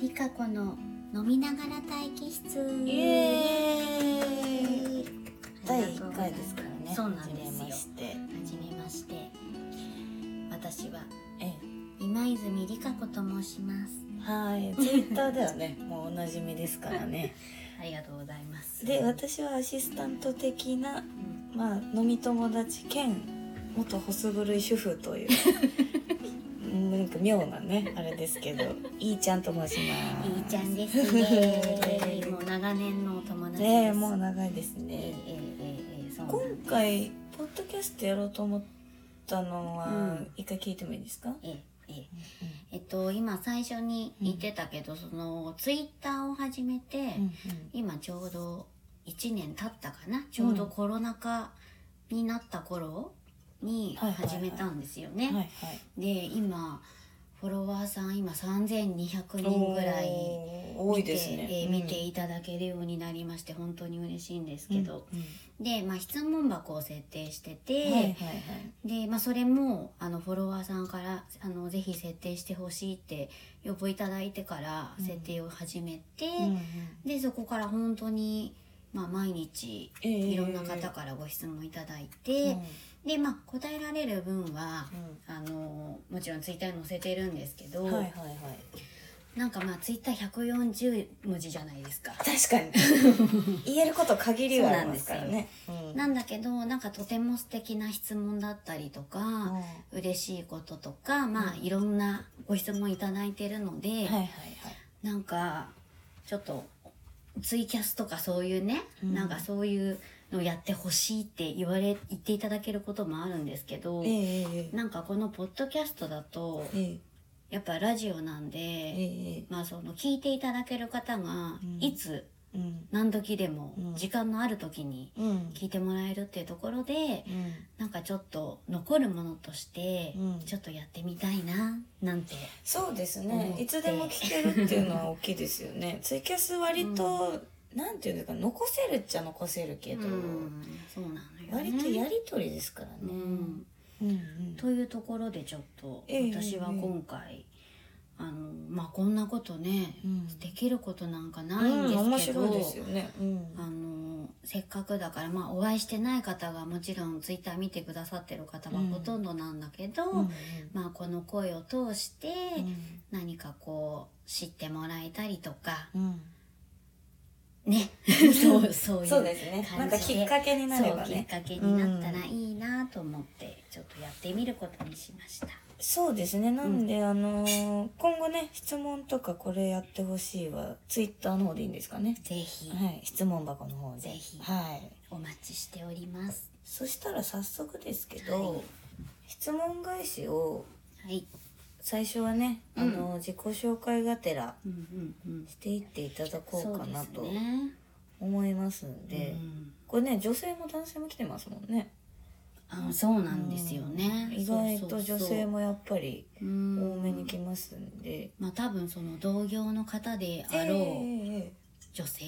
リカ子の飲みながら待機室。イエーイ。第1ありがとうございます回ですからね。そうなんですよ。初めまして。はじめまして私はえ今泉リカ子と申します。えはい。ツイッターではね。もうおなじみですからね。ありがとうございます。で私はアシスタント的なうん。まあ飲み友達兼元ホス狂い主婦という。う んなんか妙なねあれですけどいいちゃんと申します。いいちゃんです。ね もう長年のお友達ねえもう長いですええねええええそうなん今回ポッドキャストやろうと思ったのは、うん。一回聞いてもいいですか、ええええ。えっと今最初に言ってたけど、そのツイッターを始めて、うん今ちょうど1年経ったかな？ちょうどコロナ禍になった頃に始めたんですよね。はいはい。で今フォロワーさん今3200人ぐらい多いですね、見てえー見ていただけるようになりまして本当に嬉しいんですけど、うん。うん。で、まあ、質問箱を設定してて、はいはいはい。で、まあ、それもあのフォロワーさんからあのぜひ設定してほしいって要望いただいてから設定を始めて、うんうん。でそこから本当に、まあ、毎日ええいろんな方からご質問いただいて、で、まあ、答えられる分は、あのもちろんツイッターに載せてるんですけど、うんはいはいはい。なんかまあツイッター140文字じゃないですか。確かに。言えること限りがありますからね。うんなんだけどなんかとても素敵な質問だったりとか、嬉しいこととかまあいろんなご質問いただいてるので、はいはいはい。なんかちょっとツイキャスとかそういうね、うん。なんかそういうのやってほしいって言われ言っていただけることもあるんですけど、なんかこのポッドキャストだとええ。やっぱラジオなんで、ええまあその聞いていただける方がうん。いつうん。何時でもうん。時間のある時にうん。聞いてもらえるっていうところでうん。なんかちょっと残るものとしてうん。ちょっとやってみたいななんてそうですね。いつでも聞けるっていうのは大きいですよね。ツイキャス割と、なんていうか残せるっちゃ残せるけど、うんそうなのよね。割とやり取りですからね、うんうん。うんというところでちょっとええ私は今回、あのまあこんなことね、うん。できることなんかないんですけど、ね、うん。あのせっかくだからまあお会いしてない方がもちろんツイッター見てくださってる方はうん。ほとんどなんだけど、うん。まあこの声を通してうん。何かこう知ってもらえたりとかうんね。そうそういうそうですね。なんかきっかけになればそうきっねかけになったらいいなと思ってちょっとやってみることにしました。そうですね。なんで、あのー今後ね質問とかこれやってほしいはツイッターの方でいいんですかね？ぜひ。はい。質問箱の方で。ぜひ。はい。お待ちしております。そしたら早速ですけど、はい。質問返しをはい。最初はね、うん。あの自己紹介がてら。していっていただこうかなと。思いますんで。うん。これね女性も男性も来てますもんね。あそうなんですよね。意外とそうそうそう。女性もやっぱり多うん。めに来ますんで、まあ多分その同業の方であろうええ。女性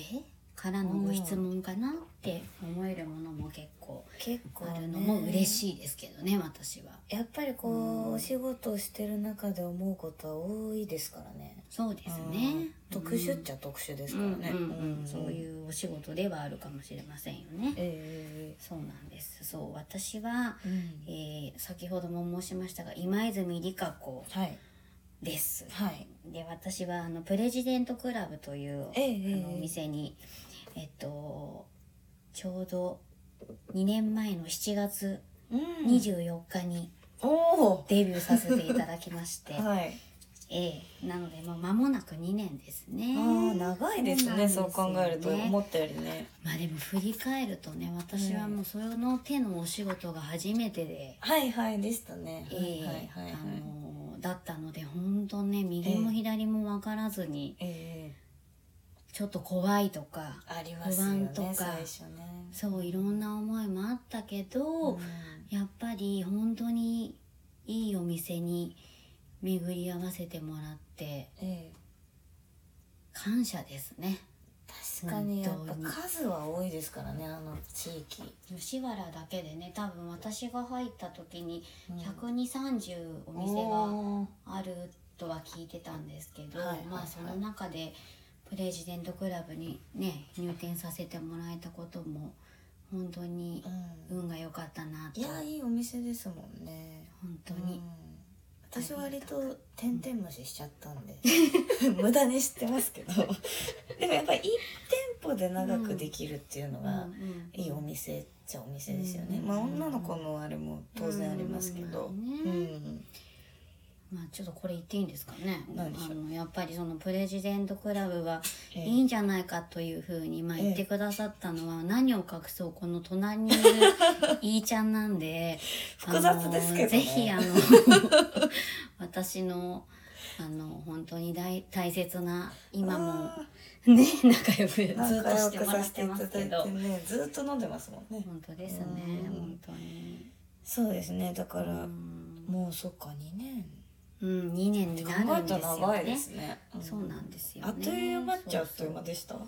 からのご質問かなって思えるものも結構結構あるのねも嬉しいですけどね私は。やっぱりこう、うん。お仕事をしてる中で思うことは多いですからね。そうですうん。ね。特殊っちゃ特殊ですからね、そうういうお仕事ではあるかもしれませんよね。えそうなんです。そう私は、えうん。えー先ほども申しましたが今泉理香子はい。です。はい。で私はあのプレジデントクラブという、ええ。あのお店にえっとちょうど2年前の7月うん。24日にデビューさせていただきまして、はい。ええ。なのでもう間もなく2年ですね。ああ長いですね。そうなん考えると思ったよりね。まあでも振り返るとね私はもうその手のお仕事が初めてで、はいはいでしたね。ええ。はいはいはいはい。あのだったので本当ね右も左も分からずにええちょっと怖いとかありますよ不ね安とかね。そういろんな思いもあったけど、うん。やっぱり本当にいいお店に巡り合わせてもらってええ。感謝ですね。確かにやっぱ数は多いですからねあの地域。吉原だけでね多分私が入った時にうん。12030お店があるとは聞いてたんですけど、はいはいはい。まあその中でプレジデントクラブにね入店させてもらえたことも本当にうん。運が良かったなと。いやいいお店ですもんね。本当に、うん。私は割と点々虫しちゃったんで。無駄に知ってますけど。でもやっぱり1店舗で長くできるっていうのがいいお店っちゃお店ですよね、うんまあ女の子のあれも当然ありますけど。うんうんまあちょっとこれ言っていいんですかね。あのやっぱりそのプレジデントクラブはええ。いいんじゃないかというふうにまあええ。言ってくださったのは何を隠そうこの隣にいる いーちゃんなんで複雑ですけどね。あのぜひあの 私のあの本当に大大切な今もあね仲良くずっとしてもらってますけど。てねずっと飲んでますもんね。本当ですねうん。本当に。そうですねだかうらん。もうそっか2年うん2年に考なるんですよら長いでねすね。そうなん。ですよねあっという間っちゃあっという間でした？あっ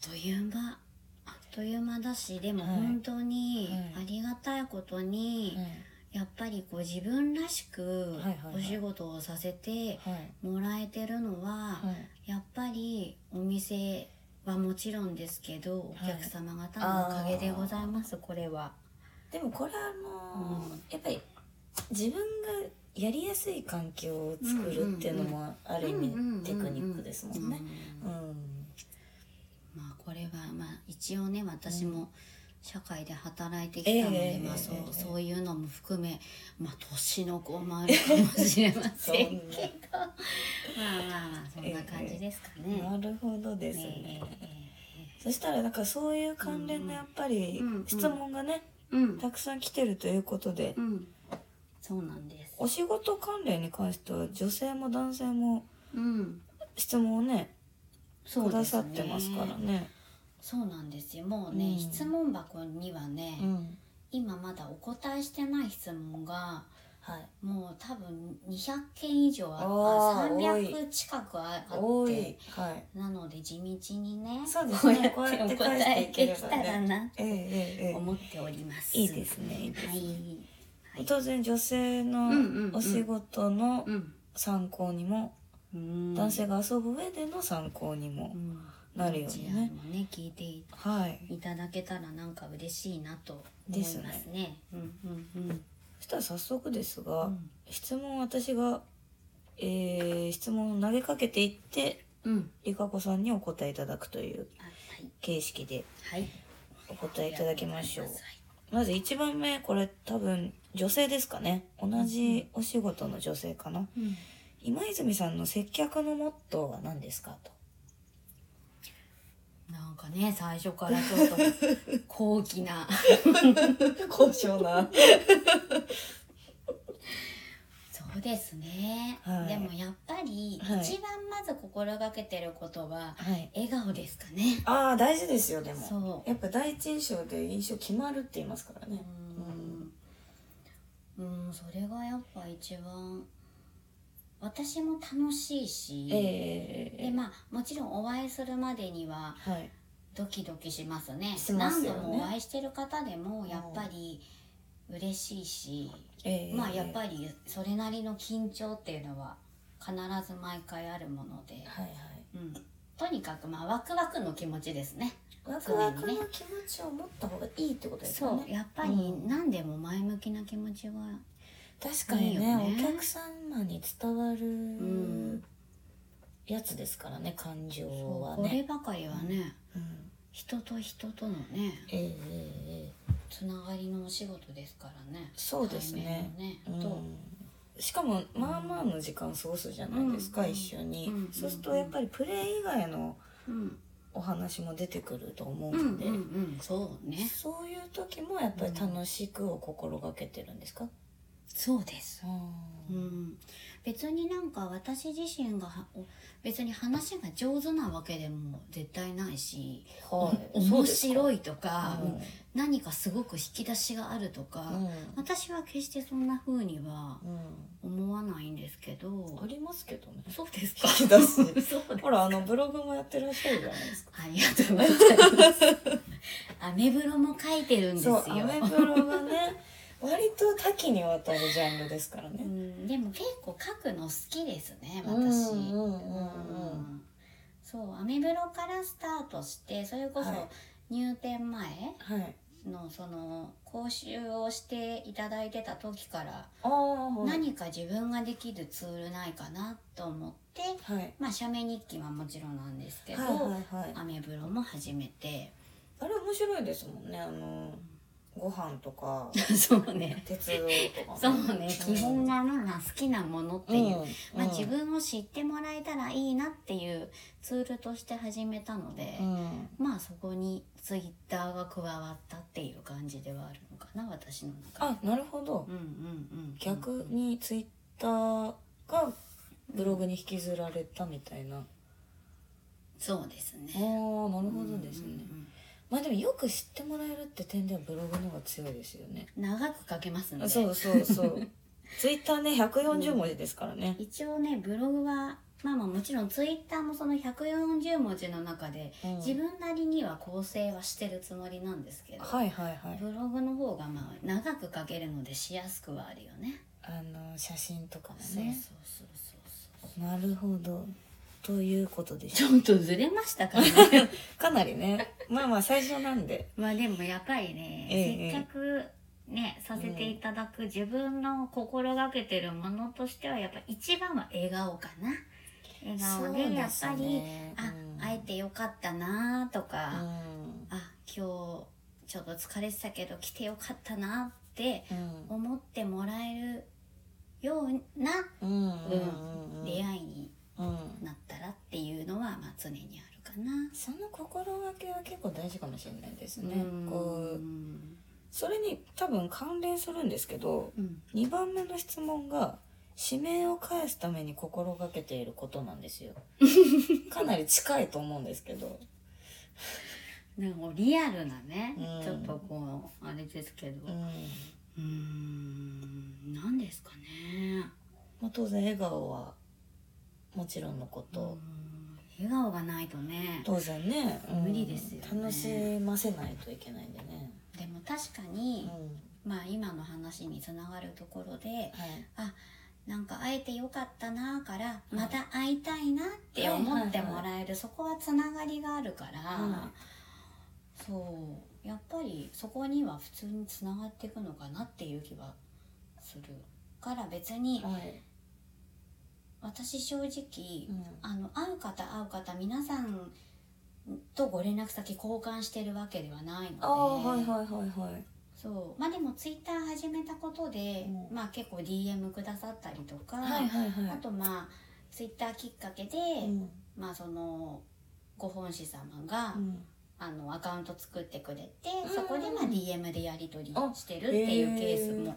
という間あっという間だしでもはい本当にはい。ありがたいことに、やっぱりこう自分らしくはいはいはい。お仕事をさせてはい。もらえてるのは、はい。やっぱりお店はもちろんですけどおはい。客様方のおかげでございます、これは。でもこれあのーうん。やっぱり自分がやりやすい環境を作るっていうのもある意味テクニックですもんね。まあこれはまあ一応ね私も社会で働いてきたので、ええまあそうええそういうのも含めまあ年の子もあるかもしれませんけど。まあまあまあそんな感じですかね。なるほどですえね。ええそしたらなんかそういう関連のやっぱり質問がねたくさん来てるということでうんそうなんです。お仕事関連に関しては女性も男性もうん質問をねくだそうですねさってますからね。そうなんですよもうね、うん質問箱にはね、うん今まだお答えしてない質問がはい。もう多分200件以上ああーあ300近くああ多いって。はい。なので地道にねそうですねこうやっておこうやって返していければね答えてきたらなええええええ思っております。いいですねいいですねはい。はい。当然女性のお仕事のうん。参考にも、うん。男性が遊ぶ上での参考にもう、ん。なるようにねね聞いていはいいただけたらなんか嬉しいなと思いますね。うんうんうん。そしたら早速ですが、うん。質問私が、えー質問を投げかけていってうん。りかこさんにお答えいただくという形式ではい。お答えいただきましょう。ありがとございまず1番目これ多分女性ですかね。同じお仕事の女性かな、うん。今泉さんの接客のモットーは何ですかと。なんかね最初からちょっと高貴な。高尚なですね、はい。でもやっぱり一はい。番まず心がけてることははい。笑顔ですかね。ああ大事ですよでも。そう。やっぱ第一印象で印象決まるって言いますからね。うん、うん、それがやっぱ一番私も楽しいし、ええ。でまあもちろんお会いするまでにははい。ドキドキしますね。しますよね。何度もお会いしてる方でもやっぱり嬉しいし、ええ。まあやっぱりそれなりの緊張っていうのは必ず毎回あるもので、はいはい。うん、とにかくまあワクワクの気持ちですね。ワクワクの気持ちを持った方がいいってことですかそう。ねやっぱりうん。何でも前向きな気持ちが確かにねお客様に伝わるん。やつですからね感情はこれねばかりはね、うん。人と人とのね。ええええええつながりのお仕事ですからね。そうですね。ね。と、うん。しかもまあまあの時間過ごすじゃないですか、うん。一緒に、うん。そうするとやっぱりプレイ以外のうん。お話も出てくると思ううんので、そうね。そういう時もやっぱり楽しくを心がけてるんですか、そうです。ううん。ん別になんか私自身が別に話が上手なわけでも絶対ないし、はい。お面白いとか、うん。何かすごく引き出しがあるとか、うん。私は決してそんな風にはう思わないんですけど、ん、ありますけどね。そうですか？引き出し ほらあのブログもやってらっしゃるじゃないですか。ありがとうございます。アメブロも書いてるんですよ。アメブロがね割と多岐にわたるジャンルですからうね。ん、でも結構書くの好きですね私。うんそうアメブロからスタートしてそれこそはい入店前はい。のその講習をしていただいてた時から。何か自分ができるツールないかなと思ってはい。まあ写メ日記はもちろんなんですけど、はいはいはい。アメブロも始めてあれ面白いですもんね。あのご飯とか そうね。鉄道とか、そうね。基本がまあ好きなものっていう、うん。まあ、自分を知ってもらえたらいいなっていうツールとして始めたので、うん。まあそこにツイッターが加わったっていう感じではあるのかな私の中で。あなるほど。うんうんうん、逆にツイッターがブログに引きずられたみたいな、そうですね。ああなるほどですね、うんまあでもよく知ってもらえるって点ではブログの方が強いですよね。うん長く書けますので。そうそうそう。ツイッターね140文字ですからね、一応ねブログはまあまあもちろんツイッターもその140文字の中で、うん。自分なりには構成はしてるつもりなんですけど、はいはいはい。ブログの方がまあ長く書けるのでしやすくはあるよね。あの写真とかもね。そうそうそうそう。なるほどということでしちょょっとずれましたからね。かなりね。まあまあ最初なんで。まあでもやっぱりね、ええせっかくねさせていただく自分の心がけてるものとしてはやっぱ一番は笑顔かな。笑顔でやっぱり、あ、会えてよかったなとか、うん。あ今日ちょっと疲れてたけど来てよかったなってうん。思ってもらえるようなうんうんうんうん。出会いにうんなったらっていうのはまあ常にあるかな。その心がけは結構大事かもしれないですね。うん。こうそれに多分関連するんですけどうん。2番目の質問が指名を返すために心がけていることなんですよ。かなり近いと思うんですけど。なんかリアルなね、うん。ちょっとこうあれですけど。ううんーん何ですかね。まあ、当然笑顔はもちろんのこうと、ん。笑顔がないとね。当然ね、うん。無理ですよね。楽しませないといけないんでね、でも確かうん。に、まあ今の話につながるところではい、あなんか会えてよかったなからまた会いたいなって思ってもらえる、そこはつながりがあるから、はそう。やっぱりそこには普通につながっていくのかなっていう気はするから別にはい私正直、うん。あの会う方会う方皆さんとご連絡先交換してるわけではないので。ああはいはいはいはい。そう。まあでもツイッター始めたことで、うん。まあ結構 DM くださったりとか、はいはいはい。あとまあツイッターきっかけで、うん。まあそのご本師様が、うん。あのアカウント作ってくれて、うん。そこでまあ DM でやり取りしてるっていうケースも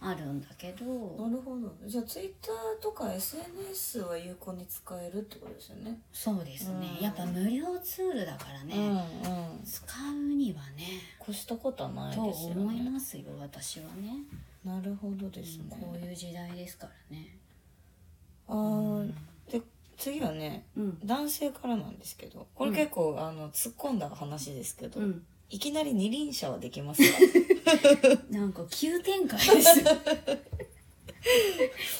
あるんだけど、なるほど。じゃあツイッターとか SNS は有効に使えるってことですよね。そうですね、うん。やっぱ無料ツールだからね、うんうん。使うにはね。越したことはないとですよ思いねますよ私はね、なるほどですね、こういう時代ですからね。あーで次はねうん。男性からなんですけど。これ結構、あの突っ込んだ話ですけど、うんいきなり二輪車はできますか？なんか急展開です。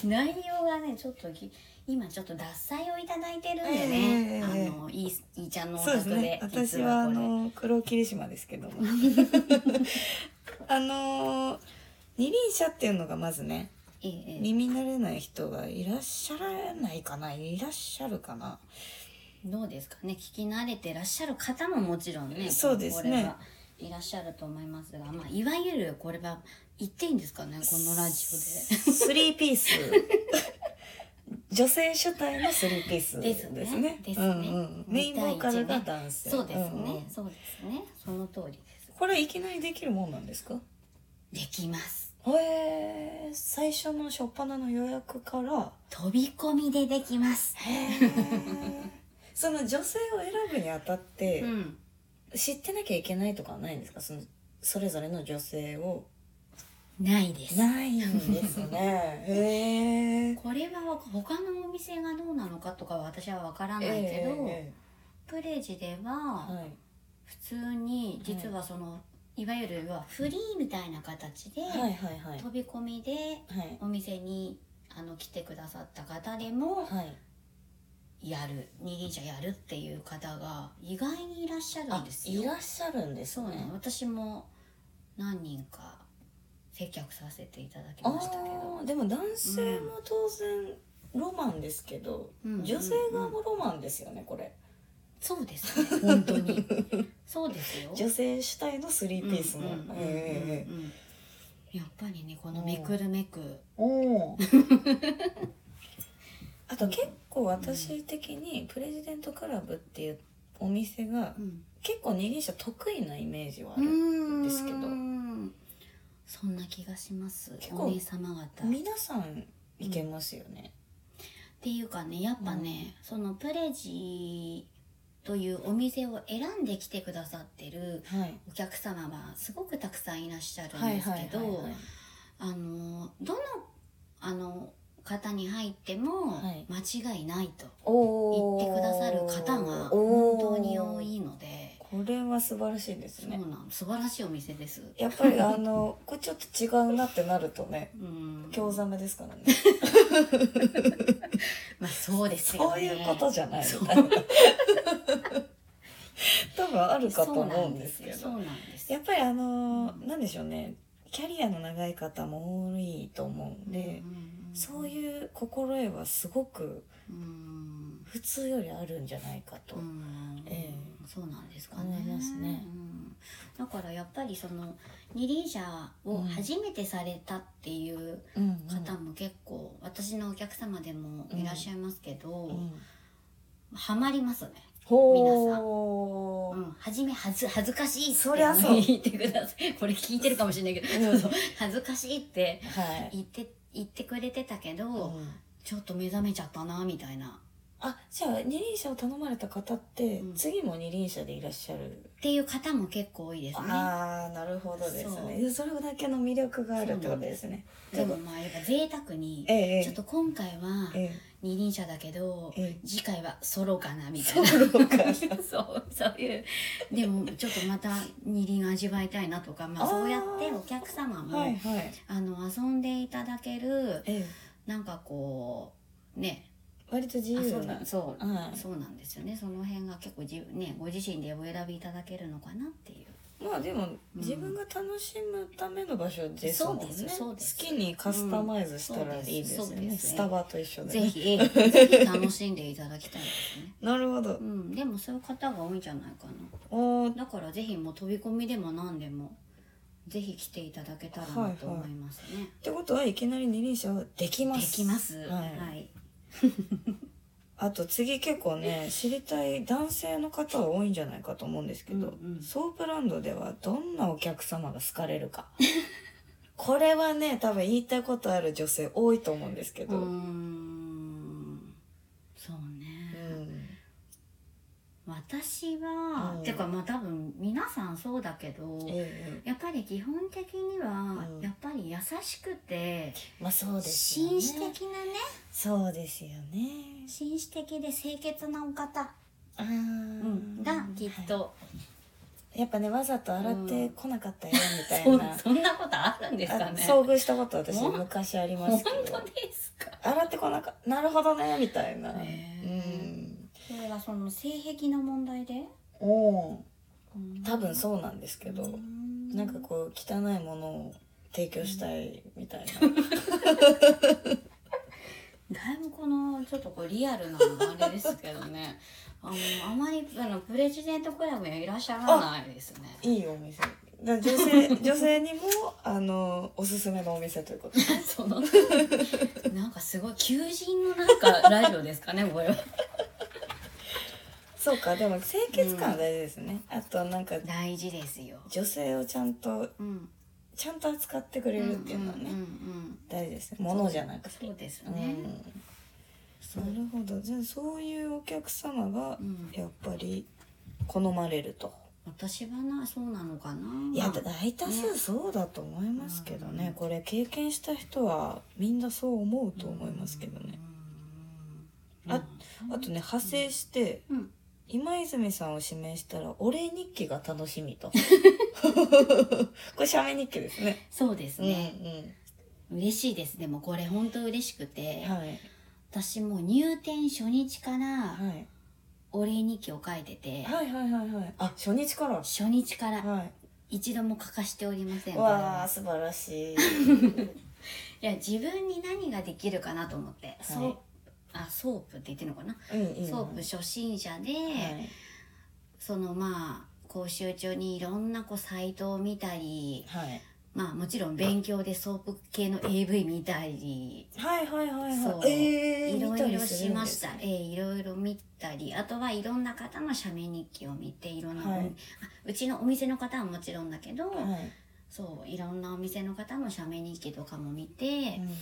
内容がねちょっとき今ちょっと脱菜をいただいてるんでね、ええあのいいいいちゃんのお宅でね。私実はあの黒霧島ですけども。あの二輪車っていうのがまずねええええ。耳慣れない人がいらっしゃらないかな？いらっしゃるかな？どうですかね？聞き慣れてらっしゃる方ももちろんねそうですね。これはいらっしゃると思いますが、まあ、いわゆるこれは言っていいんですかね？このラジスリーピース。女性主体のスリーピースオでですすね。ねですね、うんうん。メインボーカルが男性。そうですね、んん。そうですね。その通りです。これいきなりできるもんなんですか？できます。へえ最初の初っ端の予約から飛び込みでできます。へえその女性を選ぶにあたって、うん。知ってなきゃいけないとかはないんですか？そのそれぞれの女性を。ないです。ないんですね。へえ。これは他のお店がどうなのかとかは私は分からないけど、えプレジでえははい。普通に実はそのいわゆる要はフリーみたいな形で、はいはいはい。飛び込みではい。お店にあの来てくださった方でもはいやる二輪車やるっていう方が意外にいらっしゃるあんですよ。いらっしゃるんですそうなねの。私も何人か接客させていただきあましたけど。ーでも男性も当然ロマンですけど、うん女性側もロマンですよねこれ。そうですね本当に。そうですよ。女性主体のスリーピースのうんうんうんうんえやっぱりねこのめくるめく。おお あと結構私的にプレジデントクラブっていうお店がうん。結構二輪車得意なイメージはあうる、んですけど。そんな気がします。結構お姉様方。っ皆さんいけますよね、ていうかねやっぱね、そのプレジというお店を選んで来てくださってるはい。お客様はすごくたくさんいらっしゃるんはいですけど、あのどのあの方に入ってもはい。間違いないと言ってくださる方が本当に多いので。これは素晴らしいですね。そうなん素晴らしいお店です。やっぱりあの これちょっと違うなってなるとねうん。興ざめですからね。まあそうですよね。そういうことじゃないみたいな。多分あるかと思うんですけど。そうなんですよ。やっぱりあのなんでしょうね。キャリアの長い方も多いと思うんで、そういう心得はすごくうん。普通よりあるんじゃないかと、うん。ええ。そうなんですかね。思いますね。うん。だからやっぱりその二輪車を初めてされたっていううん。方も結構、私のお客様でもいらっしゃいますけど、うん。ハマりますね。ほー。うん、初めはず恥ずかしいって言ってください。これ聞いてるかもしれないけど、うん。そうそう。恥ずかしいってはい、言って言ってくれてたけど、うん。ちょっと目覚めちゃったなみたいな。あじゃあ二輪車を頼まれた方って、うん。次も二輪車でいらっしゃる？っていう方も結構多いですね。ああなるほどですね。でそれだけの魅力があるってことですね。でもまあやっぱ贅沢に、ええええ。ちょっと今回はえ二輪車だけど、ええ。次回はソロかなみたいな。ソロかな。そうそういう。でもちょっとまた二輪味わいたいなとか、まあ、そうやってお客様も、はいはい。あの遊んでいただけるええ。なんかこうね。割と自由遊な。びそう、はいそうなんですよね。その辺が結構自ねご自身でお選びいただけるのかなっていうまあでも自分が楽しむための場所ですもんね、そうですそうです。好きにカスタマイズしたらいいですよね,、うん。そうです。そうです。スタバと一緒で、ぜね、ひ ぜひ楽しんでいただきたいですね。なるほど。うん。でもそういう方が多いんじゃないかな。おー。だからぜひもう飛び込みでも何でもぜひ来ていただけたらなと思いますね、ってことはいきなり二輪車はできまですきます。ははいい、あと次結構ね知りたい男性の方は多いんじゃないかと思うんですけど、うんうん。ソープランドではどんなお客様が好かれるか。これはね多分言いたいことある女性多いと思うんですけど、ん。そうね、うん私は、うん。てかまあ多分皆さんそうだけど、ええやっぱり基本的には、うん。やっぱり優しくてまあそうですよね。紳士的なね。そうですよね。紳士的で清潔なお方、うん、がきっと、はいやっぱねわざと洗ってこなかったよみたいそな、そんなことあるんですかあね遭遇したこと私昔ありま本すけど。当ですか？洗ってこなかなるほどねみたいな、へーうんそれはその性癖の問題で？お多分そうなんですけど、うん。なんかこう汚いものを提供したいみたいな、だいぶこのちょっとこうリアルなあれですけどね。あのあまりあのプレジデントクラブにはいらっしゃらないですね。いいお店。だ女性 女性にもあのおすすめのお店ということで。そのなんかすごい求人のなんかラジオですかねこれはそうかでも清潔感は大事ですね、あとなんか大事ですよ。女性をちゃんとうん。ちゃんと扱ってくれるっていうのはね、うんうんうん大事ですね。物じゃなくて。そうですうん。ね、なるほど。じゃあそういうお客様がうん。やっぱり好まれると、私はなそうなのかな。いや大多数そうだと思いますけどね。うん。これ経験した人はみんなそう思うと思いますけどね、うん。ああとね派生してうん今泉さんを指名したらお礼日記が楽しみと。これ写メ日記ですね。そうですね、うん嬉しいです。でもこれ本当嬉しくて、うんはい。私もう入店初日からはい。お礼日記を書いてて、はいはいはいはい。あ初日から。初日からはい。一度も欠かしておりませんわは。あ素晴らしい。いや自分に何ができるかなと思って、ソープあソープって言ってるのかな、うんソープ初心者で、はい。そのまあ講習中にいろんなこうサイトを見たりはい。まあもちろん勉強でソープ系の AV 見たりはいはいはいはい。えーいろいろしました、ええいろいろ見たり。あとはいろんな方の写メ日記を見ていろんな、はい。あうちのお店の方はもちろんだけど、はい。そういろんなお店の方の写メ日記とかも見て、うん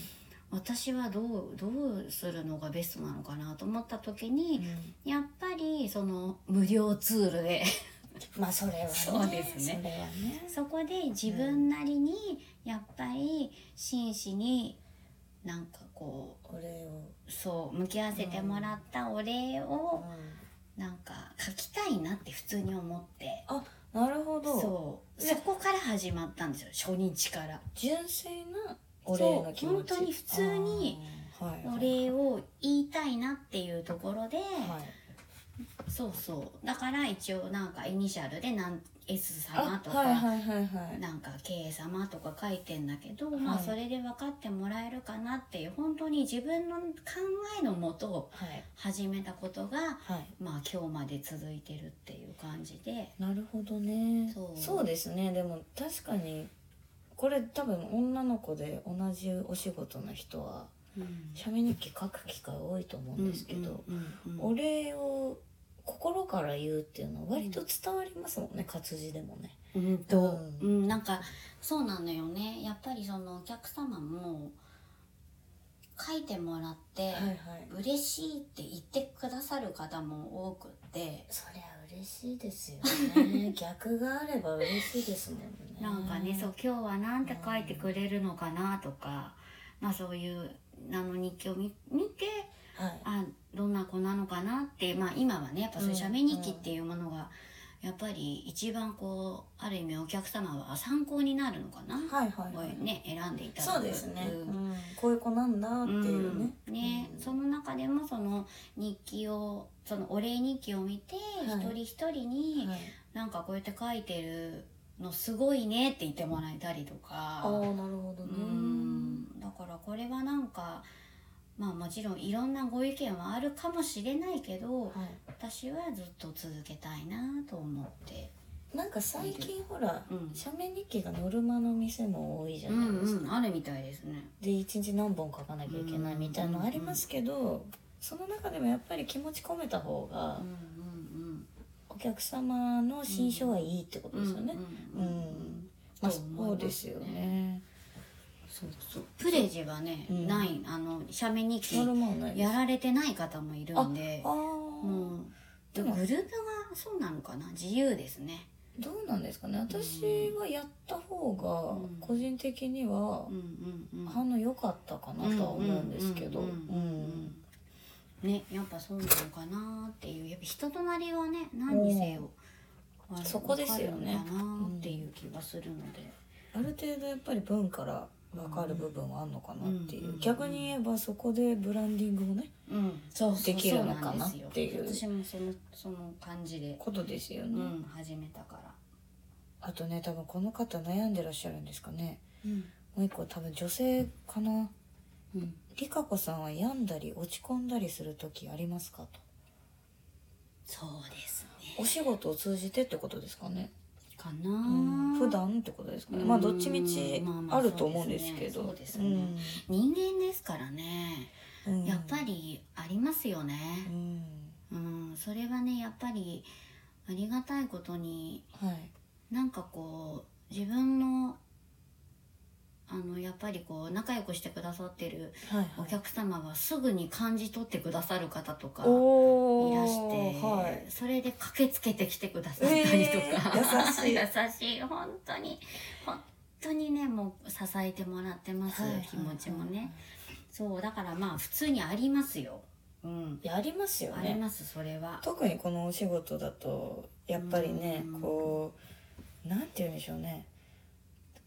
私はどうどうするのがベストなのかなと思った時に、やっぱりその無料ツールで。まあそれはね。そうですね。そこで自分なりにやっぱり真摯になんかこお礼を。うそう向き合わせてもらったお礼をなんか書きたいなって普通に思って。あなるほど。そう。でそこから始まったんですよ初日から。純粋なお礼の気持ち。そう本当に普通にお礼を言いたいなっていうところで、はい。そうそう。だから一応なんかイニシャルでなん S 様あとか、はいはいはいはい。なんか K 様とか書いてんだけど、まあはいそれで分かってもらえるかなっていう本当に自分の考えのもとはい。始めたことがはい。まあ今日まで続いてるっていう感じで。なるほどね。そう。そうですね。でも確かにこれ多分女の子で同じお仕事の人は写メ日記書く機会多いと思うんですけど、お礼を心から言うっていうのは割と伝わりますもんね、活字でもね。うん。と、ううん、なんかそうなのよね。やっぱりそのお客様も書いてもらって、はいはい。嬉しいって言ってくださる方も多くってそりゃ嬉しいですよね。逆があれば嬉しいですもんね。なんかねそう今日はなんて書いてくれるのかなとか、まあそういうあの日記を見見てはい。あどんな子なのかなってまあ今はねやっぱそういう写メ日記っていうものがやっぱり一番こうある意味お客様は参考になるのかな、はいはいはい。ね選んでいただくそうですね、ううんん。こういう子なんだっていうね。うんねうんその中でもその日記をそのお礼日記を見て、はい一人一人に、はい。なんかこうやって書いてるのすごいねって言ってもらえたりとかああなるほどね。うんだからこれはなんかまあもちろんいろんなご意見はあるかもしれないけどはい。私はずっと続けたいなと思ってなんか最近ほら、うん。写メ日記がノルマの店も多いじゃうないですか。んうんあるみたいですね。で一日何本書かなきゃいけないみたいなのありますけど、その中でもやっぱり気持ち込めた方がうんうんお客様の心象はいいってことうんですよね。ううんんまあと思いますね。そうですよね。そうそう。プレジはね、うん。ない。あの写メ日記ノルマはないです。やられてない方もいるんで。ああ、もうででももグループがそうなのかな？自由ですね。どうなんですかね？私はやった方がうん。個人的には反応良かったかなとは思うんですけど。ねやっぱそうなのかなっていう。やっぱ人となりはね何にせよそこですよね。っていう気がするので、ある程度やっぱり文から分かる部分はあるのかなっていう、うん逆に言えばそこでブランディングをねうん、そうできるのかなそうなんですよ。っていう私もそのその感じで、ことですよね、うん、始めたから、あとね多分この方悩んでらっしゃるんですかね。うん。もう一個多分女性かな。うん、りかこさんは病んだり落ち込んだりする時ありますかと。そうですね。お仕事を通じてってことですかねかな、うん普段ってことですかね。うん。まあどっちみちまあると思うんですけど。人間ですからね。うん。やっぱりありますよね。うん。うん、それはねやっぱりありがたいことにはい。なんかこう自分のあのやっぱりこう仲良くしてくださってるはいお客様はすぐに感じ取ってくださる方とかおーいらして、はい。それで駆けつけてきてくださったりとか、えー優しい。優しい。本当に本当にねもう支えてもらってます、はい気持ちもね、そうだからまあ普通にありますよ。うん。やりますよね。ありますそれは。特にこのお仕事だとやっぱりねうん。こうなんて言うんでしょうね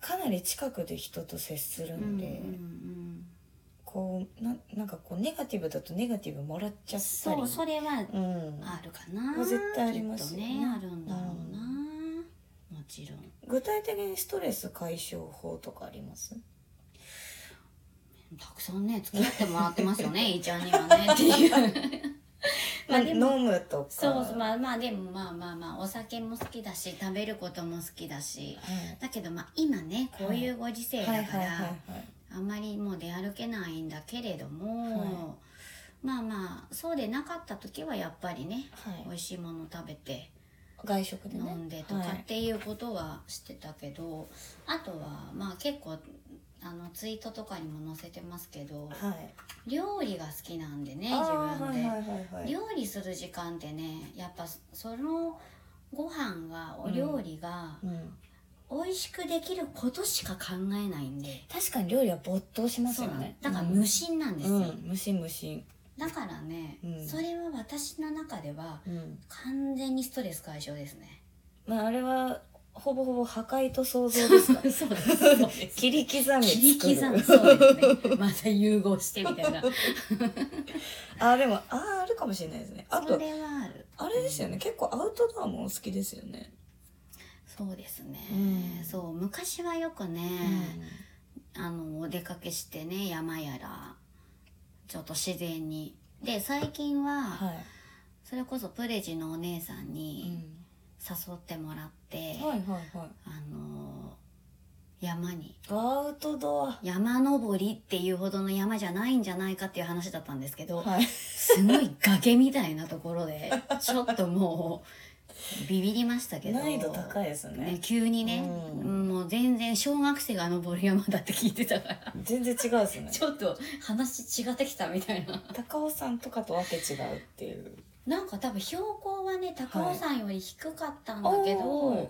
かなり近くで人と接するうんんで、うん。こうななんかこうネガティブだとネガティブもらっちゃったり。そうそれはうん、あるかな。これ絶対ありますよね。ねあるんだろうな、もちろん。具体的にストレス解消法とかあります？たくさんね付き合ってもらってますよね いちゃんにはねっていうまあでも飲むとか。そうまあまあでもまあまあまあお酒も好きだし食べることも好きだし。はいだけどまあ今ねこういうご時世だから、はいはいはいはい。あんまりもう出歩けないんだけれども、はまあまあそうでなかった時はやっぱりねはい。美味しいもの食べて外食で飲ねんでとかはいっていうことはしてたけど、あとはまあ結構あのツイートとかにも載せてますけどはい。料理が好きなんでねあ自ー分で、はいはいはいはい。料理する時間ってねやっぱそのご飯がお料理がうん。美味しくできることしか考えないんで、確かに料理は没頭しますよね。だから無心なんですよ、うん、うん、無心無心。だからね、うん。それは私の中ではうん。完全にストレス解消ですね。まああれはほぼほぼ破壊と創造ですか？そうです。そうです切り刻み切り刻むそうですね。また融合してみたいな。あでもあーあるかもしれないですね。あとそれはある。あれですよね。結構アウトドアもお好きですよね。そうですね、うん。そう昔はよくね、あのお出かけしてね山やらちょっと自然に。で最近は、はい、それこそプレジのお姉さんうにん、誘ってもらって、はいはいはい。あの山に。アウトドア。山登りっていうほどの山じゃないんじゃないかっていう話だったんですけど、はい。すごい崖みたいなところで ちょっともうビビりましたけど。難易度高いですね。ね急にね、うん。もう全然小学生が登る山だって聞いてたから。全然違うですね。ちょっと話違ってきたみたいな。高尾山とかとわけ違うっていうなんか多分標高はね高尾山より低かったんだけど、おー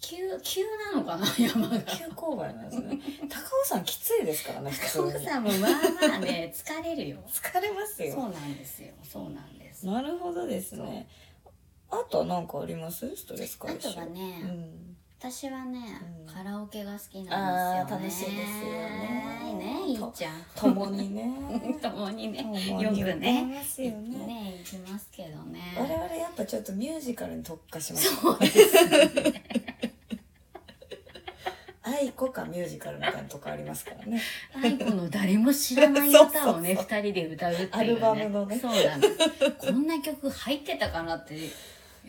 急急なのかな 山が。急勾配なんですね。高尾山きついですからね高尾に山もまあまあね 疲れるよ。疲れますそうよなんですよそうなんです。なるほどですね。あとは何かあります？ストレスあ解消。とはね、うん私はね、うん。カラオケが好きなんですよね。楽しいですよね。ねいいちゃん。共にね。共にね。よくね。ますよね。ね行きますけどね。我々やっぱちょっとミュージカルに特化します。そうです。愛子かミュージカルみたいなとこありますからね。愛子の誰も知らない歌をね 二人で歌うっていうね。アルバムのね。そうなんです。こんな曲入ってたかなって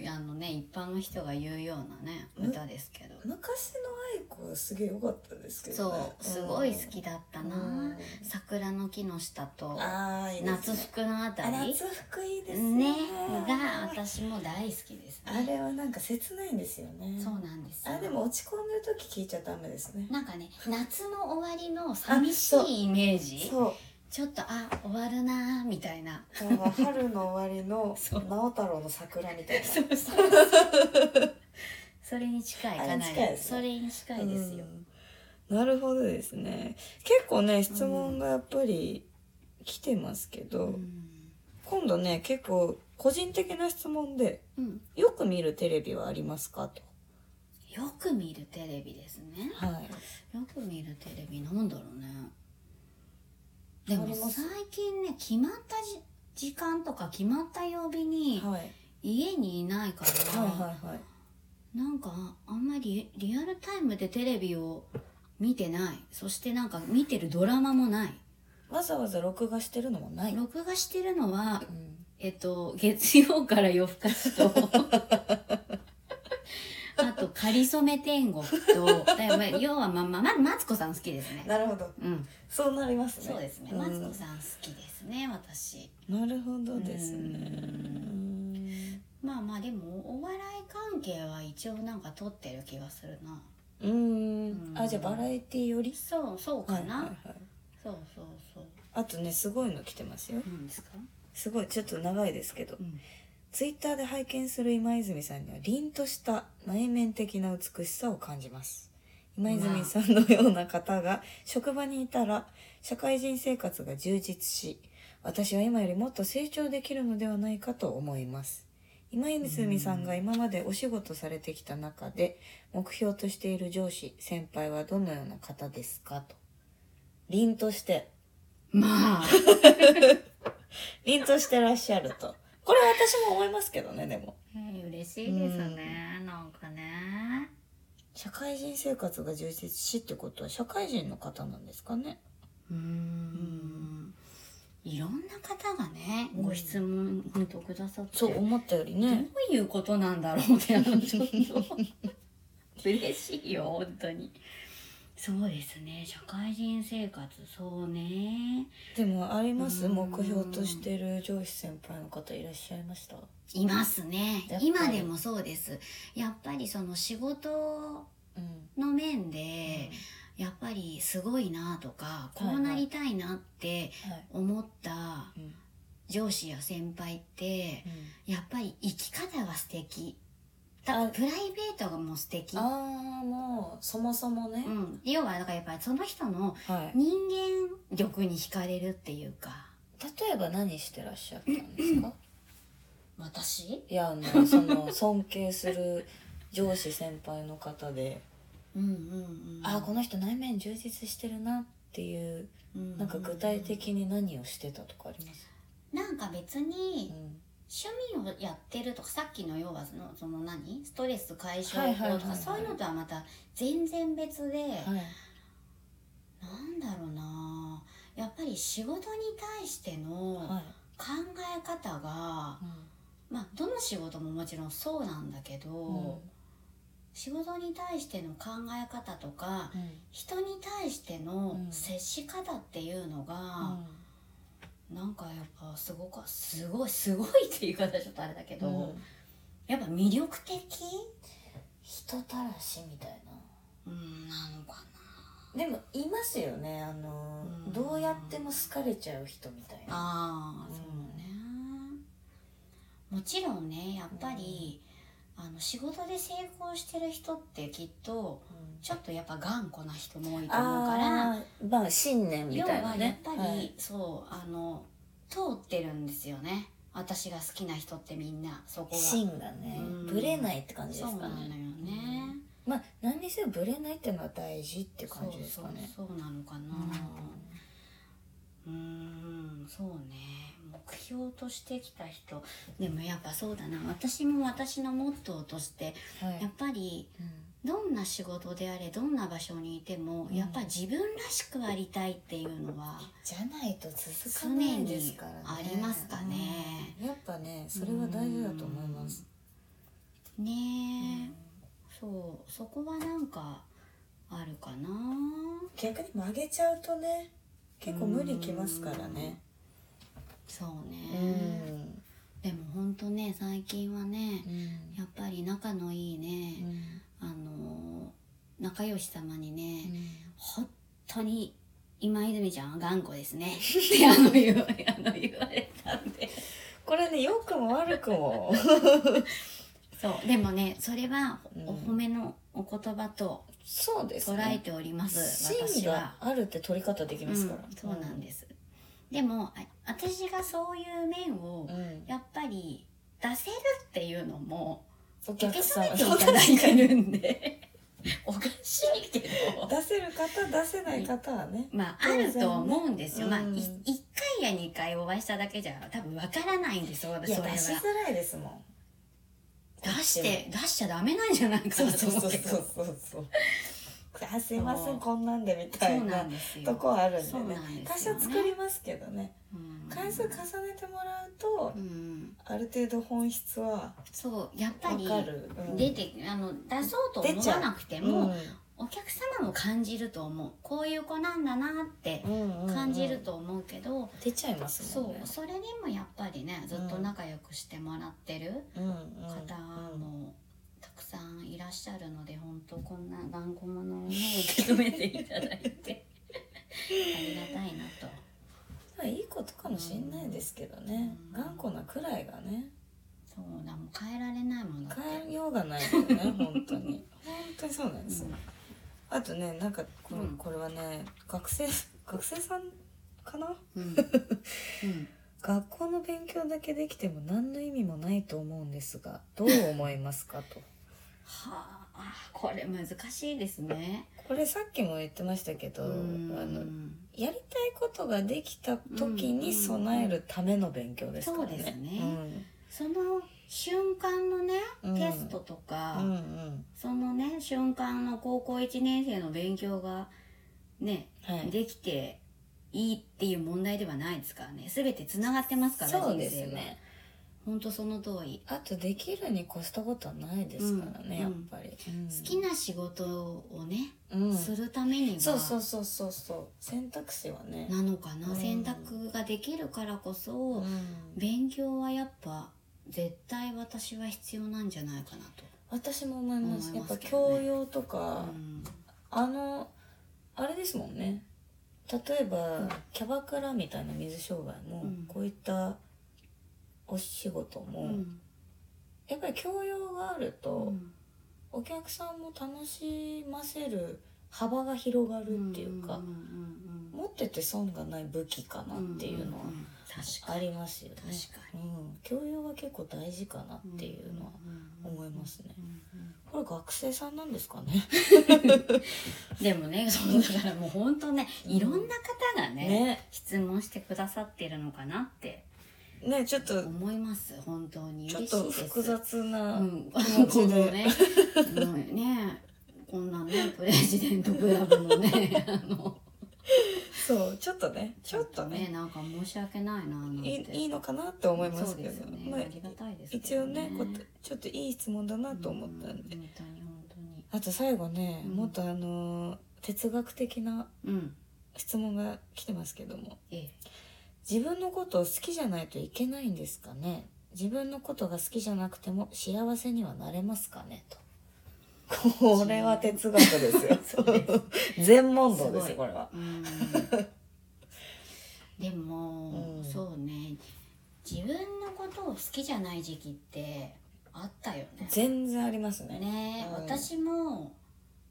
あのね一般の人が言うようなね歌ですけど。昔の愛子はすげえ良かったですけどね。そうすごい好きだったな、うん。桜の木の下と夏服のあたあり夏服いいですね。ねが私も大好きですあねれはなんか切ないんですよね。そうなんですよ。あでも落ち込んでる時聞いちゃダメですね。なんかね夏の終わりの寂しいイメージ？そうちょっとあ終わるなーみたいな。だから春の終わりの そう。直太朗の桜みたいな。そうそうそれに近いかなり。ね。それに近いですよ、うん。なるほどですね。結構ね質問がやっぱり来てますけど、うん。今度ね結構個人的な質問でうん。よく見るテレビはありますかと。よく見るテレビですね。はい。よく見るテレビなんだろうねでも最近ね決まったじ時間とか決まった曜日にはい。家にいないから、はいはいはい。なんかあんまりリアルタイムでテレビを見てない。そしてなんか見てるドラマもない。わざわざ録画してるのもない、録画してるのはうん。えっと月曜から夜更かしと あと「かりそめ天国と」だまあ要はまあまあまずマツコさん好きですね。なるほど。うん。そうなりますね。そうですね。ん。マツコさん好きですね私。なるほどですね。まあまあでもお笑い関係は一応なんか撮ってる気がするな。うーん。あじゃあバラエティより？そうそうかな、はいはいはい。そうそうそう。あとねすごいの来てますよ。何ですか？すごいちょっと長いですけど、んツイッターで拝見する今泉さんには凛とした内面的な美しさを感じます。今泉さんのような方が職場にいたら社会人生活が充実し私は今よりもっと成長できるのではないかと思います。今泉さんが今までお仕事されてきた中で目標としている上司先輩はどのような方ですかと。凛として。まあ。凛としてらっしゃるとこれは私も思いますけどねでも。えー嬉しいですね、なんかね。社会人生活が充実しってことは社会人の方なんですかね。うーん。いろんな方がね、うん。ご質問本当くださって。そう思ったよりどねういうことなんだろうって 嬉しいよ本当にそうですね。社会人生活そうね。でもあります？うん。目標としてる上司先輩の方いらっしゃいました？いますね。今でもそうです。やっぱりその仕事うん。の面で、やっぱりすごいなとかこうなりたいなってはい思ったうん。上司や先輩ってやっぱり生き方が素敵あだプライベートがもう素敵。ああもうそもそもね、うん、要はだからやっぱりその人のはい。人間力に惹かれるっていうか。例えば何してらっしゃったんですか？私？いやあのその尊敬する上司先輩の方で、うんうんうん。ああこの人内面充実してるなっていううんなんか具体的に何をしてたとかあります、なんか別うにん、趣味をやってるとかさっきの要はそのその何？ストレス解消はいはいはいはい。法とかそういうのとはまた全然別で、はい。なんだろうな。やっぱり仕事に対してのはい。考え方が、まあどの仕事ももちろんそうなんだけど、うん。仕事に対しての考え方とかうん。人に対してのうん。接し方っていうのが、うんなんかやっぱすごかすごいすごいっていう言い方はちょっとあれだけど、うん。やっぱ魅力的人たらしみたいな。うんなのかでもいますよねあの、うん。どうやっても好かれちゃう人みたいな。なああ、うんそうねもちろんねやっぱり、あの仕事で成功してる人ってきっとうんちょっとやっぱ頑固な人も多いと思うからまあ信念み要たいなはやっねぱり、はい。そうあの通ってるんですよね。私が好きな人ってみんなそこが。芯がねうん。ぶれないって感じですかそうなのよね。ね、まあ何にせよぶれないっていうのは大事って感じですかね。そうなのかな。うーんそうね。目標としてきた人。でもやっぱそうだな。私も私のモットーとしてはい。やっぱりうんどんな仕事であれどんな場所にいても、うん。やっぱ自分らしくありたいっていうのはじゃないと続かないですからね。ありますかね。うん。やっぱねそれは大事だと思います。ねえ、うんそう。そこはなんかあるかな。逆に曲げちゃうとね結構無理きますからね。そううね、ん。でもほんとね最近はねうん。やっぱり仲のいいね、うんあの仲良し様にうね、ん。本当に今泉ちゃんは頑固ですね。ってあの言わあの言われたんで。これね良くも悪くも。そう。でもねそれはうん。お褒めのお言葉とそうです捉えねております、芯私は。が。あるって取り方できますから、うん、そうなんです、でもあ私がそういう面をうん。やっぱり出せるっていうのもお客さん止めているんでおかしいけど。出せる方出せない方はね。まああると思うんですよ、まあいうん。1回や2回お会いしただけじゃ多分わからないんですよそれは。や出しづらいですもん。出して出しちゃダメなんじゃないかそうなとそうそう思うけどそうそうそうあすいませそう。んこんなんでみたそないうなんですよ。とこあるんでそうねなんで多すよね。少作りますけどね。うん。回数重ねてもらうとうん。ある程度本質はそうやっぱわりうん。出てあの出そうと思わなくても、お客様も感じると思う。こういう子なんだなってうんうんうん感じると思うけど、出ちゃいますね。う。それでもやっぱりねずっと仲良くしてもらってる。うんうん方もたくさんいらっしゃるので本当こんな頑固者をね受け止めていただいて。ありがたいなと。まあいいことかもしれないですけどね、うん。頑固なくらいがね。そうだもう変えられないもの変えようがないよね本当に。本当にそうなんです、うん。あとねなんかこれ,、うん。これはね学生学生さんかな？うん。うん。学校の勉強だけできても何の意味もないと思うんですがどう思いますかとはあこれ難しいですね。これさっきも言ってましたけどあうん。のやりたいことができた時に備えるための勉強ですからね。そうですね。その瞬間のねうん。テストとか、うんうん。そのね瞬間の高校1年生の勉強がね、はい。できていいっていう問題ではないですからね。全てつながってますからそうですね。本当その通り。あとできるに越したことはないですからね、うん。やっぱり。好きな仕事をね、うん。するためには。そうそうそうそうそう。選択肢はね。なのかな、うん。選択ができるからこそ、うん。勉強はやっぱ絶対私は必要なんじゃないかなと。私も思います。思いやっぱ教養とか、うん。あのあれですもんね。例えば、うん。キャバクラみたいな水商売も、うん。こういったお仕事も、うん。やっぱり教養があると、うん。お客さんも楽しませる幅が広がるっていうか、持ってて損がない武器かなっていうのはありますよね。確かうん、教養は結構大事かなっていうのは思いますね。これ学生さんなんですかね？でもねそうだからもう本当ねいろんな方がねね、質問してくださってるのかなってね、ちょっと思います本当に。ちょっと複雑なうん、気持ちで。このね ねこんなねプレジデントクラブのねあの。そうちょっとねちょっとね。なんか申し訳ないないいいいのかなって思いますけどね、まあありがたいですけど一応ねちょっといい質問だなと思ったんで、うん本当に本当に。あと最後ね、うん。もっとあのー哲学的なうん。質問が来てますけども。ええ自分のことを好きじゃないといけないんですかね？自分のことが好きじゃなくても幸せにはなれますかね？と。これは哲学ですよ。全問答ですよこれは。うん。でも、うん。そうね。自分のことを好きじゃない時期ってあったよね。全然ありますね。ね、うん。私も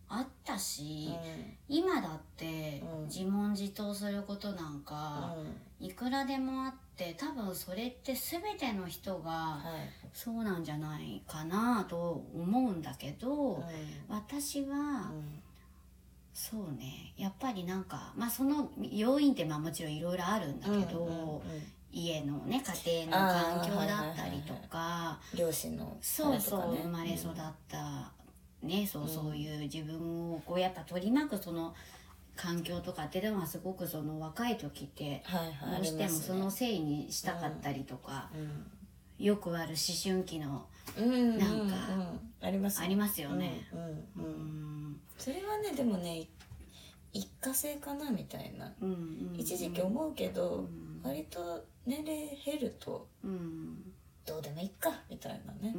あったし、うん。今だってうん。自問自答することなんか、いくらでもあって多分それって全ての人がはい。そうなんじゃないかなと思うんだけど、う私は、ん。そうね。やっぱりなんかまあその要因ってまあもちろんいろいろあるんだけど、うんうんうん家のね家庭の環境だったりとか、両親のそうそう、生まれ育った、ねそうそういう自分をこうやっぱ取り巻くその環境とかっていうのはすごくその若い時ってどうしてもそのあせいにしたかったりとか、よくある思春期のなんかあります。よね。それはねでもね一過性かなみたいな一時期思うけうどん。割と年齢減るとうん。どうでもいいかみたいなね。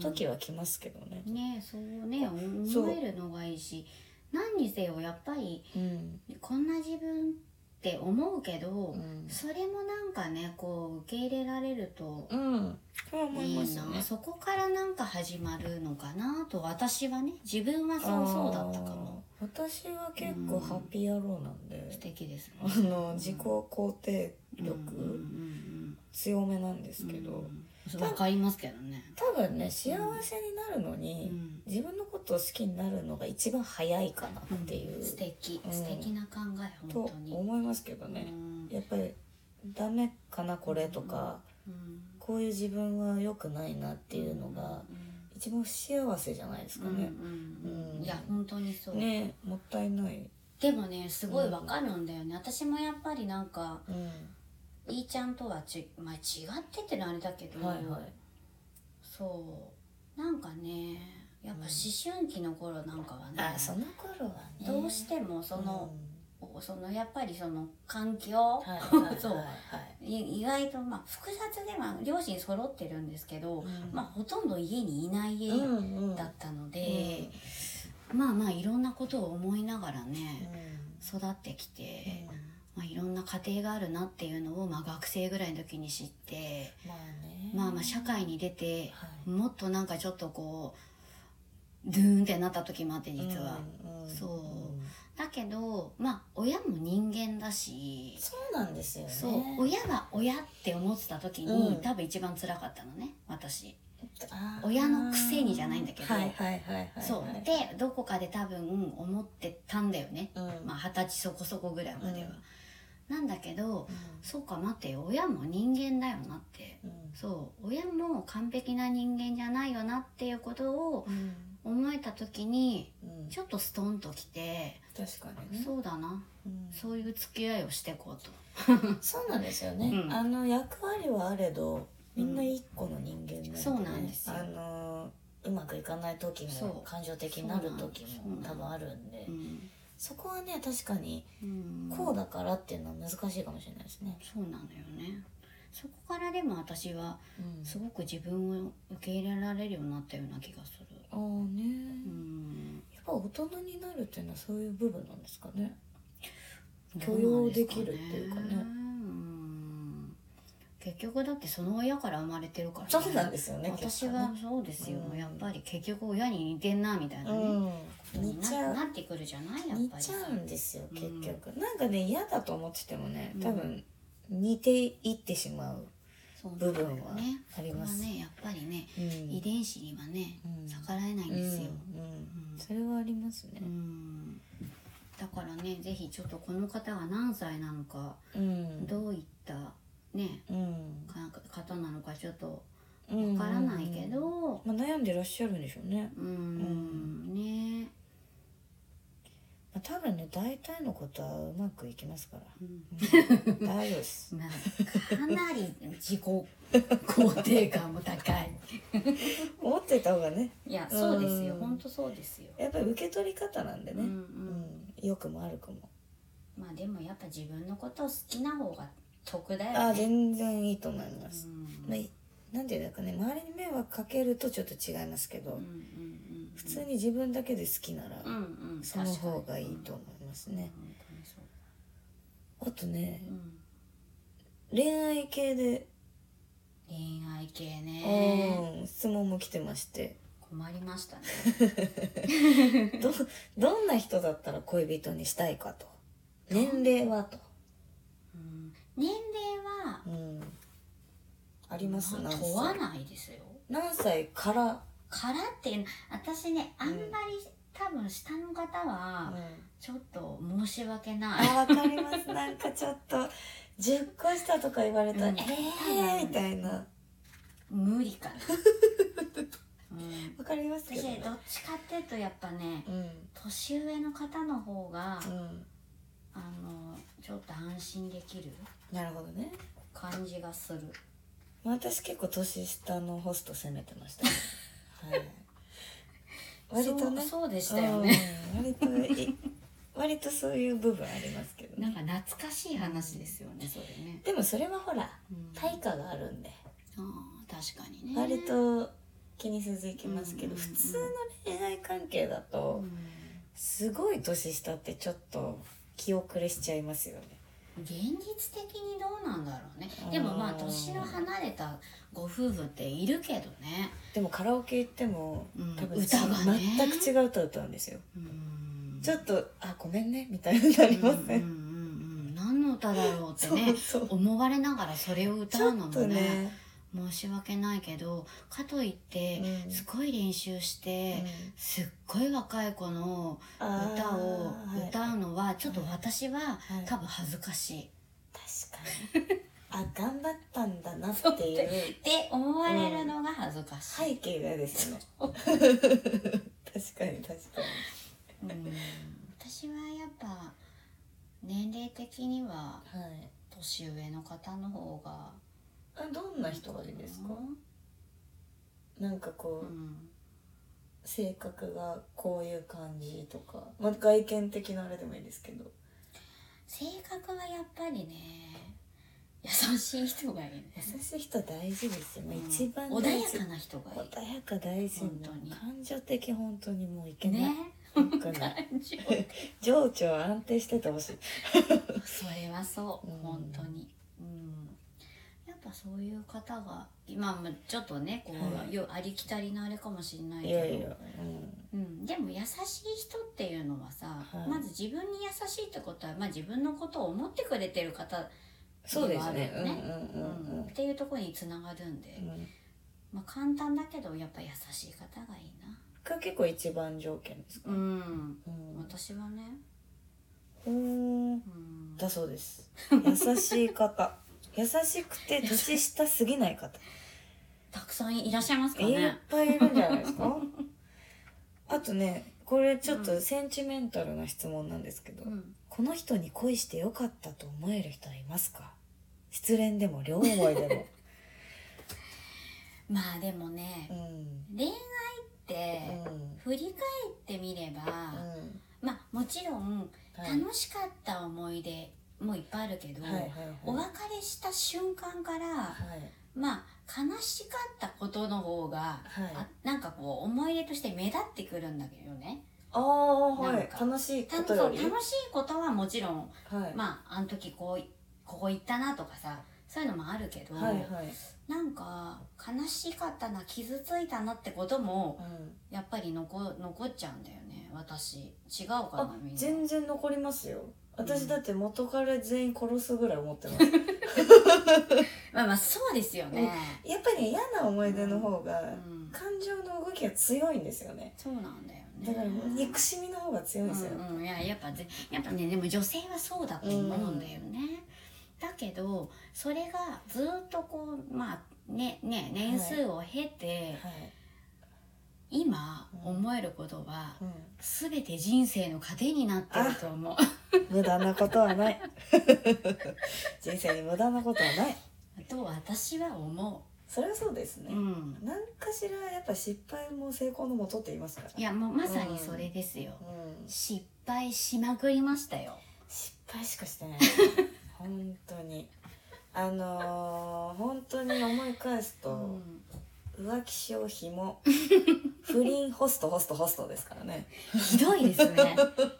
時は来ますけどね。ねそうね思えるのがいいし何にせよやっぱりうん。こんな自分って思うけど、うん。それもなんかねこう受け入れられるといいいますね。な。そこからなんか始まるのかなと私はね自分はそうそうだったかも。私は結構ハッピー野郎なんで素敵ですね。あの自己肯定力強めなんですけどうんうんわかりますけどね。多分ね幸せになるのうにん。自分のことを好きになるのが一番早いかなっていう。素敵。うん。素敵な考えと本当に。思いますけどね。うん。やっぱりダメかなこれとかうん。こういう自分は良くないなっていうのがうん。一番不幸せじゃないですかね。うんうんうん。いや本当にそう、ねもったいない。でもねすごいわかるんだよね、私もやっぱりなんかうんいいちゃんとはち、まあ、違ってってのはあれだけど、はいはい。そう。なんかねやっぱ思春期の頃なんかはね、あその頃はね。どうしてもその、そのやっぱりその環境、そう。意外とまあ複雑では両親揃ってるんですけど、うん。まあほとんど家にいない家うんうん。だったので、まあまあいろんなことを思いながらね、育ってきて、まあ、いろんな家庭があるなっていうのを、まあ、学生ぐらいの時に知って、まあね。まあまあ社会に出てはい。もっとなんかちょっとこドゥーンってなった時もあって実は、うんうんそう。だけどまあ親も人間だしそうなんですよね。そう。親が親って思ってた時に、うん。多分一番辛かったのね私。親のくせにじゃないんだけど。はいはいはいそう。でどこかで多分思ってたんだよね。うん。まあ二十歳そこそこぐらいまでは、なんだけどうそうか待ってよ。親も人間だよなって。ん。そう。親も完璧な人間じゃないよなっていうことをうん。思えた時にうん。ちょっとストンときて、確かにね。そうだな。うん。そういう付き合いをしていこうと。そうなんですよね、うん。あの役割はあれどみんな一個の人間なんで、ね。そうなんですよ。あのうまくいかない時も感情的になる時も多分あるんで。うん、そこはね確かにうん、こうだからっていうのは難しいかもしれないですね、そうなのよね。そこからでも私はうん。すごく自分を受け入れられるようになったような気がする。ああね、うん。やっぱ大人になるっていうのはそういう部分なんですかね。許容できるっていうかね。うん結局だってその親から生まれてるから、ね、そうなんですよね私はそうですよ、うん。やっぱり結局親に似てんなみたいなね、うんことに似ちゃう。ななってくるじゃない？やっ似ぱりちゃうんですようん。結局、なんかね嫌だと思っててもねうん。多分似ていってしまう部分はあります。これはねやっぱりね、うん。遺伝子にはね、うん。逆らえないんですよ、うん。うん。うん。それはありますね。うん。だからねぜひちょっとこの方が何歳なのか、うん。どういったねうん。か方なのかちょっとうんわからないけど。まあ、悩んでらっしゃるんでしょうね、うん。ね。まあ、多分ね大体のことはうまくいきますから、うん。うん。大丈夫です。まあかなり自己肯定感も高い。思ってた方がね。いやそうですよ。うん。本当そうですよ。やっぱり受け取り方なんでね、うんうん。うん。良くも悪くも。まあでもやっぱ自分のことを好きな方が得だよね。あ全然いいと思います、うん。まあいなんていうんですかね周りに迷惑かけるとちょっと違いますけど、うんうんうん普通に自分だけで好きなら、うんうんその方がいいと思いますにね、うんあとねうん。恋愛系で、恋愛系ね。うん質問も来てまして。困りましたね。どどんな人だったら恋人にしたいかと。年齢はと、うん年齢はうん、ありますま問わ歳ないですよ。何歳から、からっていうの私ねあんまり、多分下の方うん。はちょっと申し訳ない、あわかります。なんかちょっと10個下とか言われたら、うん。えー？みたいな。無理かな、うん、わかりますけ私どねどっちかっていうとやっぱねうん。年上の方の方が、うん。あのちょっと安心できるなるほどね。感じがする。私結構年下のホスト責めてました、ね、はい。割とね。そうでしたよね、うん。割とい割とそういう部分ありますけどなんねか懐かしい話ですよねそれね、でもそれはほらうん。対価があるんで。ああ確かにね。割と気にせずいきますけど普通の恋愛関係だとうん。すごい年下ってちょっと気遅れしちゃいますよね現実的にどうなんだろうね。でもまあうん年の離れたご夫婦っているけどね。でもカラオケ行ってもうん多分歌がね。全く違う歌歌うんですよ。うん。ちょっと「あごめんね」みたいになりません？うんうんうんうん何の歌だろうってね思われながらそれを歌うのもね。ね申し訳ないけどかといってうん。すごい練習して、うん。すっごい若い子の歌をはい。歌うのはちょっと私ははい。多分恥ずかしい。確かに。あ頑張ったんだなっていう。って思われるのが恥ずかしい。背景がですよね。確かに確かうん。私はやっぱ年齢的には年上の方の方があどんな人がいいですか？なんかこう、うん。性格がこういう感じとか、まあ、外見的なあれでもいいですけど。性格はやっぱりね優しい人がいいです。優しい人大事ですよ、まあうん。一番穏やかな人がいい。穏やか大事本当に。感情的本当にもういけない、ね。情 情緒は安定しててほしい。それはそう、うん。本当に、ぱぱそういう方が今もちょっとねこう、はい。よありきたりのあれかもしれないけど。いやいや、うん、でも優しい人っていうのはさ、はい。まず自分に優しいってことは、まあ、自分のことを思ってくれてる方そうあるよね。うんうんうんうん。っていうところにつながるんで、うん。まあ、簡単だけどやっぱ優しい方がいいな。が結構一番条件ですか、うん。うん。私はね、うん、だそうです。優しい方優しくて年下すぎない方。たくさんいらっしゃいますかいっねぱいいるんじゃないですか？あとねこれちょっとセンチメンタルな質問なんですけど、うん。この人に恋してよかったと思える人はいますか？失恋でも両思いで まあでもねもうん。恋愛ってうん。振り返ってみれば、うん。まあもちろんはい。楽しかった思い出もいっぱいあるけど、はいはいはい。お別れした瞬間からはい。まあ悲しかったことの方が、はい。あなんかこう思い出として目立ってくるんだけどね。ああはい。楽しいこ楽と楽しいことはもちろんはい。まああの時こういここ行ったなとかさそういうのもあるけど、はいはい。なんか悲しかったな傷ついたなってこともうん。やっぱり残残っちゃうんだよね私。違うかあなみんな。全然残りますよ私うんだって元彼全員殺すぐらい思ってます。まあまあそうですよね、やっぱり嫌な思い出の方がうん、感情の動きが強いんですよね。そうなんだよね。だから憎しみの方が強いんですよ、うんうん、いややっぱぜやっぱねでも女性はそうだと思うんだよね、だけどそれがずっとこうまあねね年数を経て、はい、今うん。思えることはう全て人生の糧になってると思う。ん、無駄なことはない。人生に無駄なことはない。と私は思それはそうですね。う、う、ん、何かしらやっぱ失敗も成功のもとって言いますから。いやもうまさにそれですよ、うん、失敗しまくりましたよ。失敗しかしてない。本当に。あのー、本当に思い返すと、うん浮気症ひも不倫ホストホストホストですからね。ひどいですね。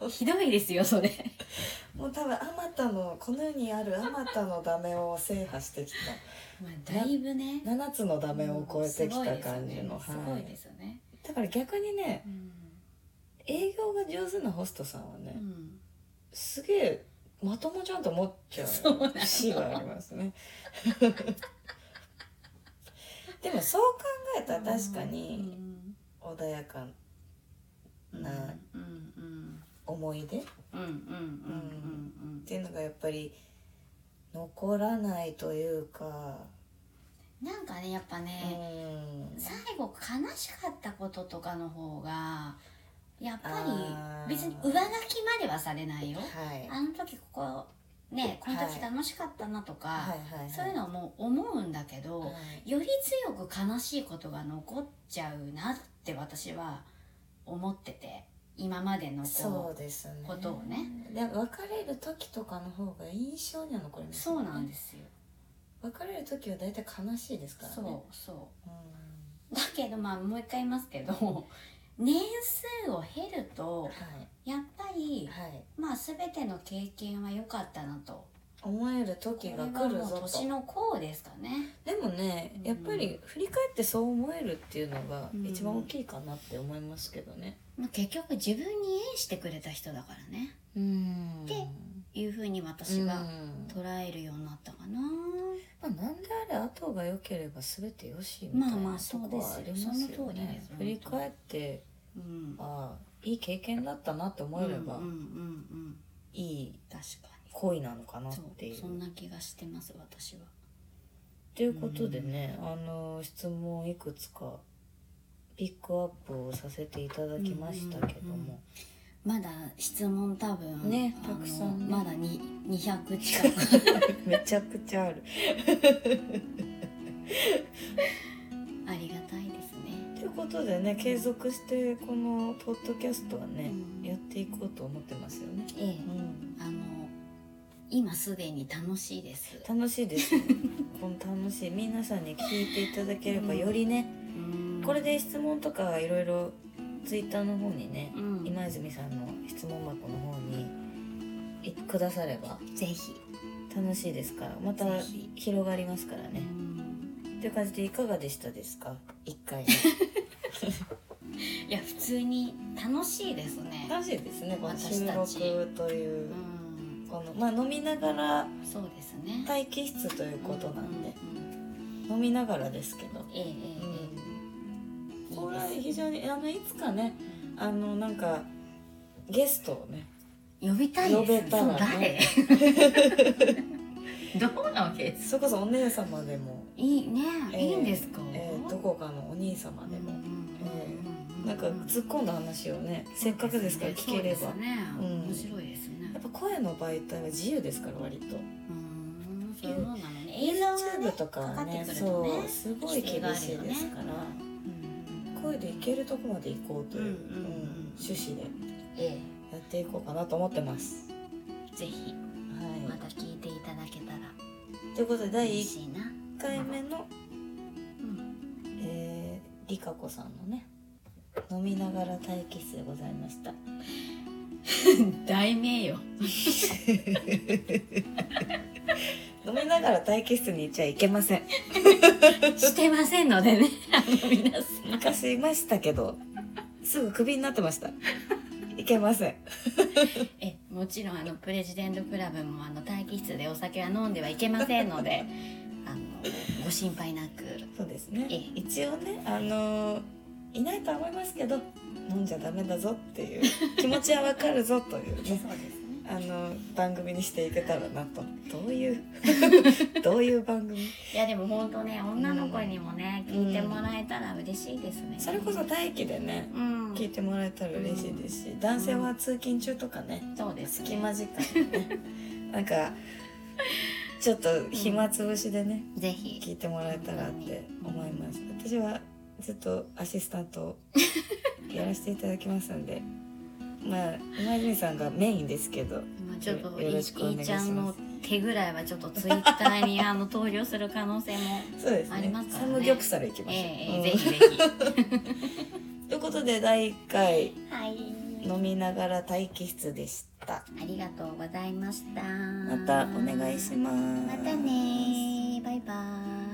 ひどいですよそれ。もう多分あまたのこの世にあるあまたのダメを制覇してきまあだいぶね。た7つのダメを超えてきたうんすごいですよね。感じの、すごはいいですよね、だから逆にねうん。営業が上手なホストさんはね、うん。すげえまともちゃんと思っちゃう節がありますねでもそう考えたら確かに穏やかうんな思い出っていうのがやっぱり残らないというか。うんなんかねやっぱうね、ん。最後悲しかったこととかの方がやっぱり別に上書きまではされないよ。はい。あの時ここねこの時楽しかったなとか、そういうのも思うんだけど、はい。より強く悲しいことが残っちゃうなって私は思ってて今までのこそうですね。ことをね。で別れる時とかの方が印象には残りますそうなんですよ。別れる時は大体悲しいですからね。そうそう。うん。だけどまあもう一回言いますけど年数を経るとはい。やっぱりはい。まあ全ての経験は良かったなと。思える時が来るぞと。年の功ですかね。でもねうん。やっぱり振り返ってそう思えるっていうのがうん。一番大きいかなって思いますけどね。まあ結局自分に縁してくれた人だからね。うん。でいうふうに私はうん。捉えるようになったかな、まあ、なんであれ後が良ければ全てよしみたいまあまあますよそうですよ。その通りでねす振り返ってうん、ああいい経験だったなって思えればうんうんうんうんいい確か恋なのかなっにていう。そんな気がしてます私は。ということでね、あの質問いくつかピックアップをさせていただきましたけども、まだ質問多分ねたくさんね。まだに200近く。めちゃくちゃある。ありがたいですことでね継続してこのポッドキャストはね、うん。やっていこうと思ってますよね。ええ。うん、あの今すでに楽しいです。楽しいです、ね、この楽しい。皆さんに聞いていただければよりね、うん。これで質問とかいろいろツイッターの方にね、うん。今泉さんの質問箱の方にいくださればぜひ。楽しいですから。また広がりますからね。うん。という感じでいかがでしたですか？一回 いや普通に楽しいですね。楽しいですねこの収録といううん。このまあ飲みながらそうですね。待機室ということなんで。うん飲みながらですけど。ええええええ。これは非常にあのいつかねあのなんかゲストをね呼びたいです。呼べたらね。そう誰？どうなわけ？それこそお姉様でも、いいね、えーいいんですか、えーどこかのお兄様でも、ええなんか突っ込んだ話をねせっかくですから聞ければ、ね、うん。面白いですね。やっぱ声の媒体は自由ですから割と。うんそうなのね。映像とかはねねそうすごい厳しいですから、うん声でいけるとこまで行こうという、うんうんうんうん。趣旨でえやっていこうかなと思ってます。えぜひはまた聞いていただけたらい、ということで第1嬉しいな、回目の、うん、えー、りかこさんのね飲みながら待機室でございました。題名よ 飲みながら待機室に行っちゃいけません。してませんのでね 皆さん昔いましたけどすぐクビになってました。いけません。えもちろんあのプレジデントクラブもあの待機室でお酒は飲んではいけませんのであのご心配なくそうですねええ。一応ねあのーいないとは思いますけど飲んじゃダメだぞっていう気持ちはわかるぞというね。あの番組にしていけたらなと。どういう どういう番組？いやでも本当ね女の子にもね、聞いてもらえたら嬉しいですね。それこそ待機でねうん。聞いてもらえたら嬉しいですし男性は通勤中とかねそうです隙ね間時間にね なんかちょっと暇つぶしでねぜひ。聞いてもらえたらって思います。私はずっとアシスタントをやらせていただきますんでまあ今泉さんがメインですけどまあちょっといよろしくお願いいします。手ぐらいはちょっとツイッターにあの登場する可能性もそうですね。ありますからサねムギョプサルいきましょう、ええうん。ぜひぜ ということで第1回ひはい。飲みながら待機室でした。ありがとうございました。またお願いします。またねバイバイ